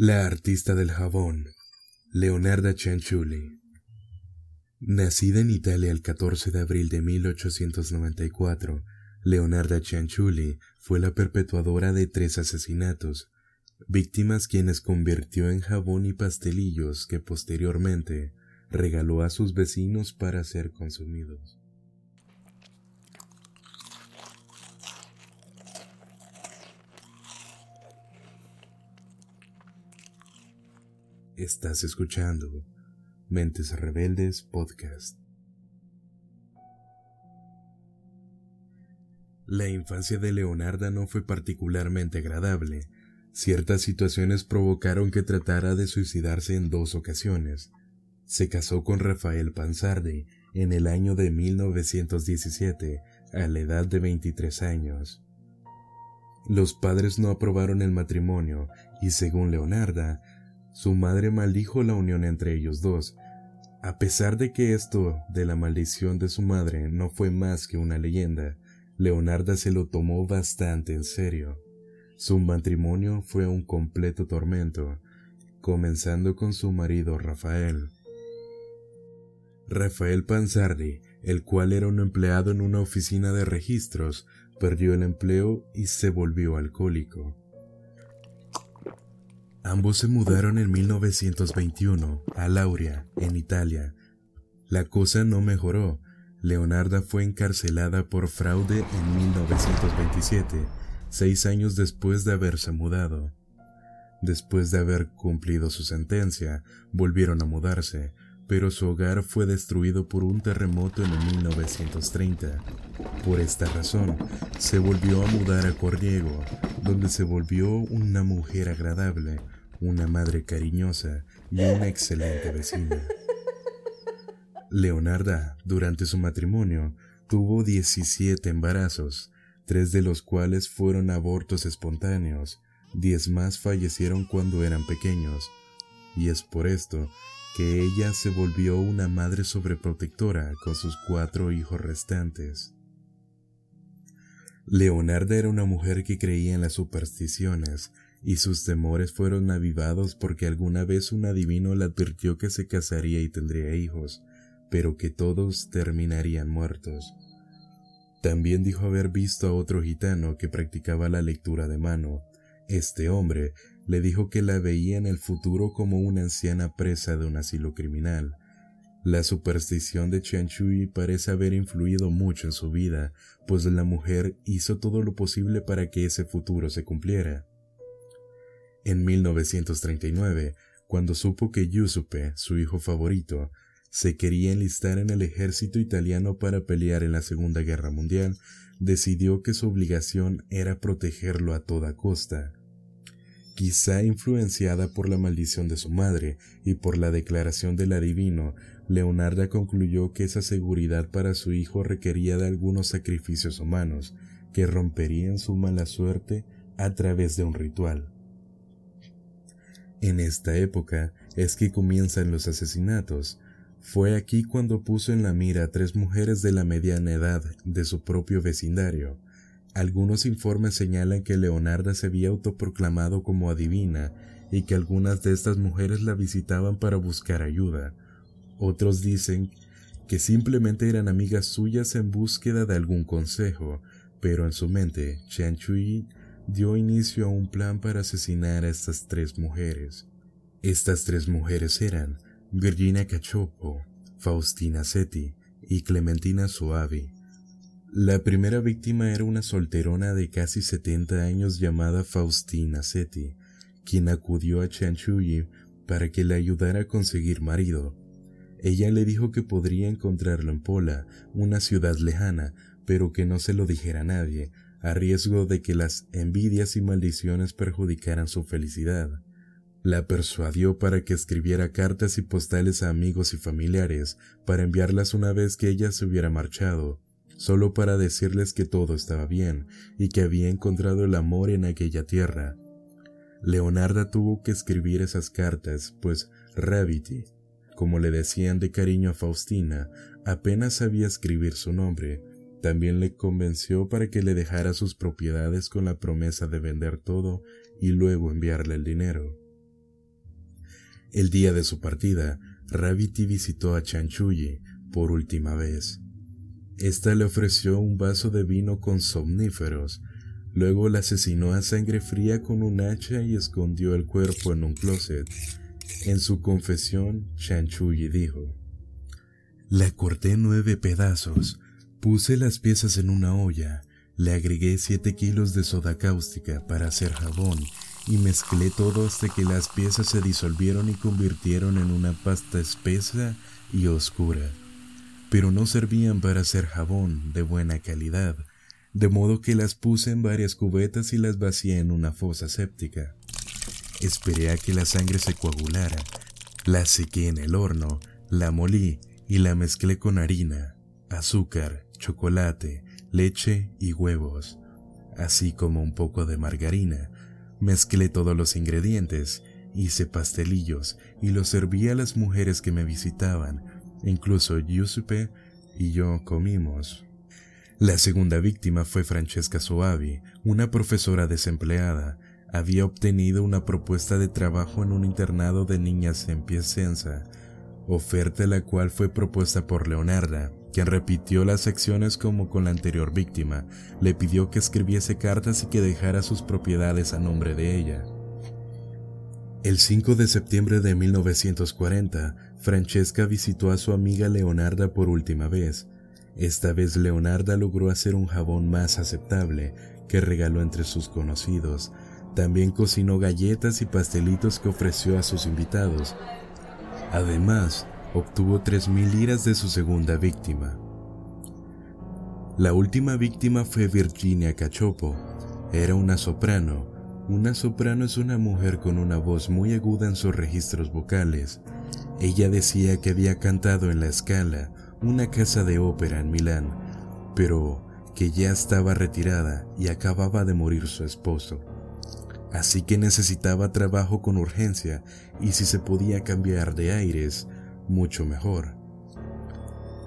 La artista del jabón, Leonarda Cianciulli. Nacida en Italia el 14 de abril de 1894, Leonarda Cianciulli fue la perpetuadora de tres asesinatos, víctimas quienes convirtió en jabón y pastelillos que posteriormente regaló a sus vecinos para ser consumidos. Estás escuchando Mentes Rebeldes Podcast. La infancia de Leonarda no fue particularmente agradable. Ciertas situaciones provocaron que tratara de suicidarse en dos ocasiones. Se casó con Rafael Panzardi en el año de 1917 a la edad de 23 años. Los padres no aprobaron el matrimonio y según Leonarda, su madre maldijo la unión entre ellos dos. A pesar de que esto de la maldición de su madre no fue más que una leyenda, Leonarda se lo tomó bastante en serio. Su matrimonio fue un completo tormento, comenzando con su marido Rafael. Rafael Panzardi, el cual era un empleado en una oficina de registros, perdió el empleo y se volvió alcohólico. Ambos se mudaron en 1921 a Lauria, en Italia. La cosa no mejoró. Leonarda fue encarcelada por fraude en 1927, seis años después de haberse mudado. Después de haber cumplido su sentencia, volvieron a mudarse, pero su hogar fue destruido por un terremoto en 1930. Por esta razón, se volvió a mudar a Corriego, donde se volvió una mujer agradable, una madre cariñosa y una excelente vecina. Leonarda, durante su matrimonio, tuvo 17 embarazos, tres de los cuales fueron abortos espontáneos, diez más fallecieron cuando eran pequeños, y es por esto que ella se volvió una madre sobreprotectora con sus cuatro hijos restantes. Leonarda era una mujer que creía en las supersticiones y sus temores fueron avivados porque alguna vez un adivino le advirtió que se casaría y tendría hijos, pero que todos terminarían muertos. También dijo haber visto a otro gitano que practicaba la lectura de mano. Este hombre le dijo que la veía en el futuro como una anciana presa de un asilo criminal. La superstición de Chui parece haber influido mucho en su vida, pues la mujer hizo todo lo posible para que ese futuro se cumpliera. En 1939, cuando supo que Giuseppe, su hijo favorito, se quería enlistar en el ejército italiano para pelear en la Segunda Guerra Mundial, decidió que su obligación era protegerlo a toda costa. Quizá influenciada por la maldición de su madre y por la declaración del adivino, Leonarda concluyó que esa seguridad para su hijo requería de algunos sacrificios humanos que romperían su mala suerte a través de un ritual. En esta época es que comienzan los asesinatos. Fue aquí cuando puso en la mira a tres mujeres de la mediana edad de su propio vecindario. Algunos informes señalan que Leonarda se había autoproclamado como adivina y que algunas de estas mujeres la visitaban para buscar ayuda. Otros dicen que simplemente eran amigas suyas en búsqueda de algún consejo, pero en su mente, Chen Chui dio inicio a un plan para asesinar a estas tres mujeres. Estas tres mujeres eran Virginia Cachopo, Faustina Seti y Clementina Suavi. La primera víctima era una solterona de casi 70 años llamada Faustina Seti, quien acudió a Chanchuyi para que le ayudara a conseguir marido. Ella le dijo que podría encontrarlo en Pola, una ciudad lejana, pero que no se lo dijera a nadie, a riesgo de que las envidias y maldiciones perjudicaran su felicidad. La persuadió para que escribiera cartas y postales a amigos y familiares para enviarlas una vez que ella se hubiera marchado, solo para decirles que todo estaba bien y que había encontrado el amor en aquella tierra. Leonarda tuvo que escribir esas cartas, pues Rabbity, como le decían de cariño a Faustina, apenas sabía escribir su nombre, también le convenció para que le dejara sus propiedades con la promesa de vender todo y luego enviarle el dinero. El día de su partida, Raviti visitó a Chanchuyi por última vez. Esta le ofreció un vaso de vino con somníferos, luego la asesinó a sangre fría con un hacha y escondió el cuerpo en un closet. En su confesión, Chanchuyi dijo, La corté nueve pedazos, puse las piezas en una olla, le agregué siete kilos de soda cáustica para hacer jabón y mezclé todo hasta que las piezas se disolvieron y convirtieron en una pasta espesa y oscura pero no servían para hacer jabón de buena calidad, de modo que las puse en varias cubetas y las vacié en una fosa séptica. Esperé a que la sangre se coagulara, la sequé en el horno, la molí y la mezclé con harina, azúcar, chocolate, leche y huevos, así como un poco de margarina. Mezclé todos los ingredientes, hice pastelillos y los serví a las mujeres que me visitaban Incluso Giuseppe y yo comimos. La segunda víctima fue Francesca Soavi, una profesora desempleada. Había obtenido una propuesta de trabajo en un internado de niñas en Piacenza, oferta la cual fue propuesta por Leonarda, quien repitió las acciones como con la anterior víctima. Le pidió que escribiese cartas y que dejara sus propiedades a nombre de ella. El 5 de septiembre de 1940, Francesca visitó a su amiga Leonarda por última vez. Esta vez Leonarda logró hacer un jabón más aceptable que regaló entre sus conocidos. También cocinó galletas y pastelitos que ofreció a sus invitados. Además, obtuvo 3.000 liras de su segunda víctima. La última víctima fue Virginia Cachopo. Era una soprano una soprano es una mujer con una voz muy aguda en sus registros vocales. Ella decía que había cantado en la Scala, una casa de ópera en Milán, pero que ya estaba retirada y acababa de morir su esposo. Así que necesitaba trabajo con urgencia y si se podía cambiar de aires, mucho mejor.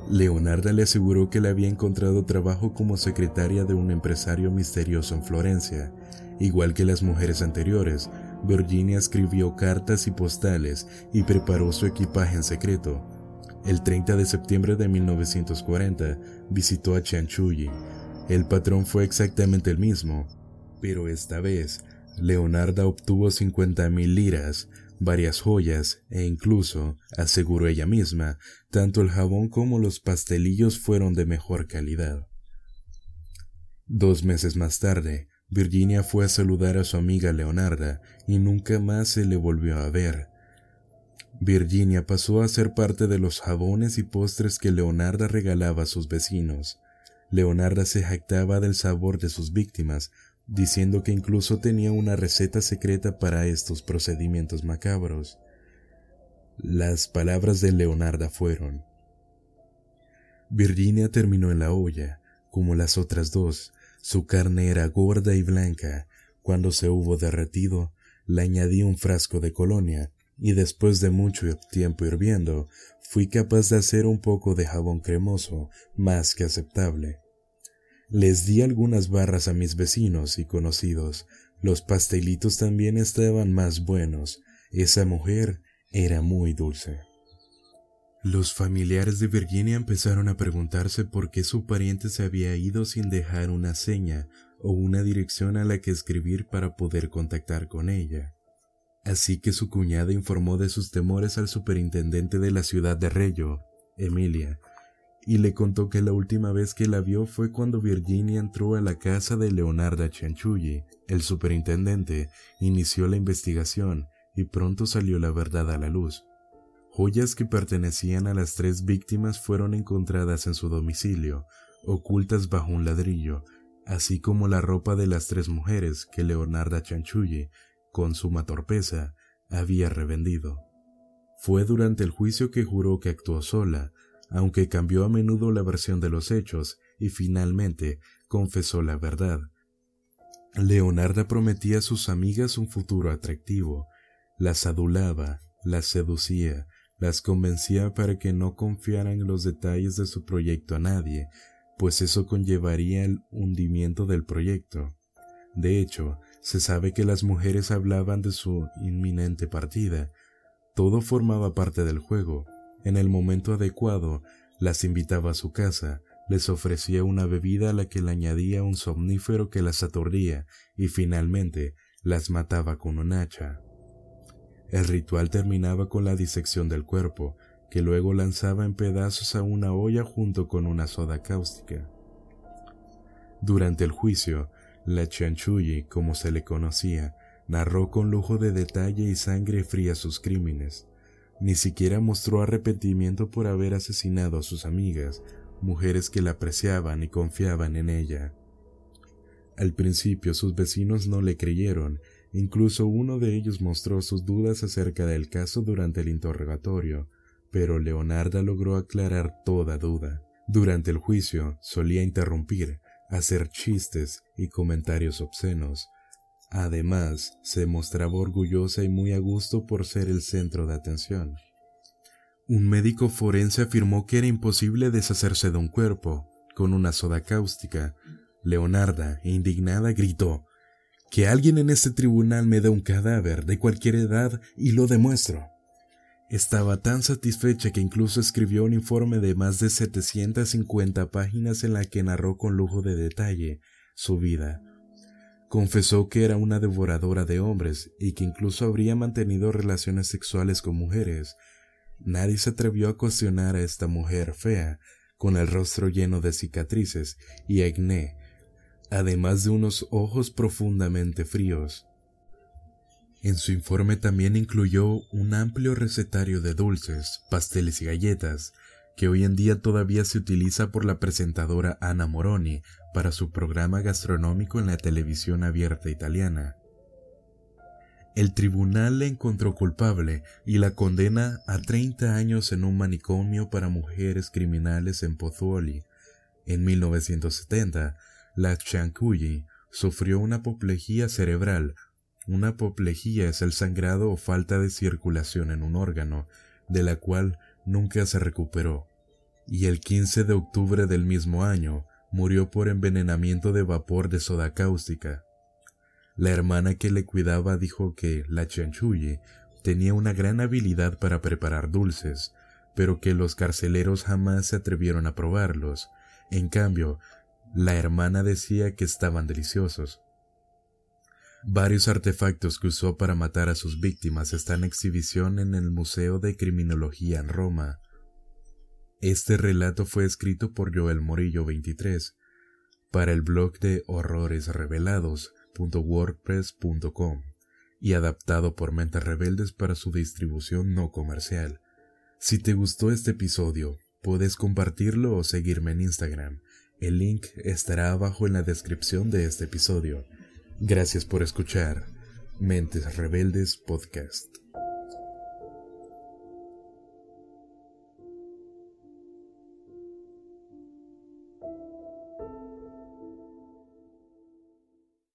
Leonarda le aseguró que le había encontrado trabajo como secretaria de un empresario misterioso en Florencia Igual que las mujeres anteriores, Virginia escribió cartas y postales y preparó su equipaje en secreto. El 30 de septiembre de 1940 visitó a Chanchuyi. El patrón fue exactamente el mismo, pero esta vez Leonarda obtuvo 50 mil liras, varias joyas e incluso, aseguró ella misma, tanto el jabón como los pastelillos fueron de mejor calidad. Dos meses más tarde, Virginia fue a saludar a su amiga Leonarda y nunca más se le volvió a ver. Virginia pasó a ser parte de los jabones y postres que Leonarda regalaba a sus vecinos. Leonarda se jactaba del sabor de sus víctimas, diciendo que incluso tenía una receta secreta para estos procedimientos macabros. Las palabras de Leonarda fueron Virginia terminó en la olla, como las otras dos, su carne era gorda y blanca. Cuando se hubo derretido, le añadí un frasco de colonia, y después de mucho tiempo hirviendo, fui capaz de hacer un poco de jabón cremoso, más que aceptable. Les di algunas barras a mis vecinos y conocidos. Los pastelitos también estaban más buenos. Esa mujer era muy dulce. Los familiares de Virginia empezaron a preguntarse por qué su pariente se había ido sin dejar una seña o una dirección a la que escribir para poder contactar con ella. Así que su cuñada informó de sus temores al superintendente de la ciudad de Reyo, Emilia, y le contó que la última vez que la vio fue cuando Virginia entró a la casa de Leonarda Chanchuyi. El superintendente inició la investigación y pronto salió la verdad a la luz. Joyas que pertenecían a las tres víctimas fueron encontradas en su domicilio, ocultas bajo un ladrillo, así como la ropa de las tres mujeres que Leonarda Chanchuye, con suma torpeza, había revendido. Fue durante el juicio que juró que actuó sola, aunque cambió a menudo la versión de los hechos y finalmente confesó la verdad. Leonarda prometía a sus amigas un futuro atractivo, las adulaba, las seducía, las convencía para que no confiaran en los detalles de su proyecto a nadie, pues eso conllevaría el hundimiento del proyecto. De hecho, se sabe que las mujeres hablaban de su inminente partida, Todo formaba parte del juego. En el momento adecuado, las invitaba a su casa, les ofrecía una bebida a la que le añadía un somnífero que las aturdía y finalmente las mataba con un hacha. El ritual terminaba con la disección del cuerpo, que luego lanzaba en pedazos a una olla junto con una soda cáustica. Durante el juicio, la Chanchuyi, como se le conocía, narró con lujo de detalle y sangre fría sus crímenes. Ni siquiera mostró arrepentimiento por haber asesinado a sus amigas, mujeres que la apreciaban y confiaban en ella. Al principio sus vecinos no le creyeron, incluso uno de ellos mostró sus dudas acerca del caso durante el interrogatorio, pero Leonarda logró aclarar toda duda. Durante el juicio solía interrumpir, hacer chistes y comentarios obscenos, Además, se mostraba orgullosa y muy a gusto por ser el centro de atención. Un médico forense afirmó que era imposible deshacerse de un cuerpo con una soda cáustica. Leonarda, indignada, gritó, Que alguien en este tribunal me dé un cadáver de cualquier edad y lo demuestro. Estaba tan satisfecha que incluso escribió un informe de más de 750 páginas en la que narró con lujo de detalle su vida, Confesó que era una devoradora de hombres y que incluso habría mantenido relaciones sexuales con mujeres. Nadie se atrevió a cuestionar a esta mujer fea, con el rostro lleno de cicatrices y acné, además de unos ojos profundamente fríos. En su informe también incluyó un amplio recetario de dulces, pasteles y galletas, que hoy en día todavía se utiliza por la presentadora Anna Moroni para su programa gastronómico en la televisión abierta italiana. El tribunal le encontró culpable y la condena a 30 años en un manicomio para mujeres criminales en Pozzuoli. En 1970, la Chancuyi sufrió una apoplejía cerebral. Una apoplejía es el sangrado o falta de circulación en un órgano, de la cual nunca se recuperó, y el 15 de octubre del mismo año murió por envenenamiento de vapor de soda cáustica. La hermana que le cuidaba dijo que la chanchuye tenía una gran habilidad para preparar dulces, pero que los carceleros jamás se atrevieron a probarlos. En cambio, la hermana decía que estaban deliciosos. Varios artefactos que usó para matar a sus víctimas están en exhibición en el Museo de Criminología en Roma. Este relato fue escrito por Joel Morillo 23 para el blog de horroresrevelados.wordpress.com y adaptado por Mentes Rebeldes para su distribución no comercial. Si te gustó este episodio, puedes compartirlo o seguirme en Instagram. El link estará abajo en la descripción de este episodio. Gracias por escuchar Mentes Rebeldes Podcast.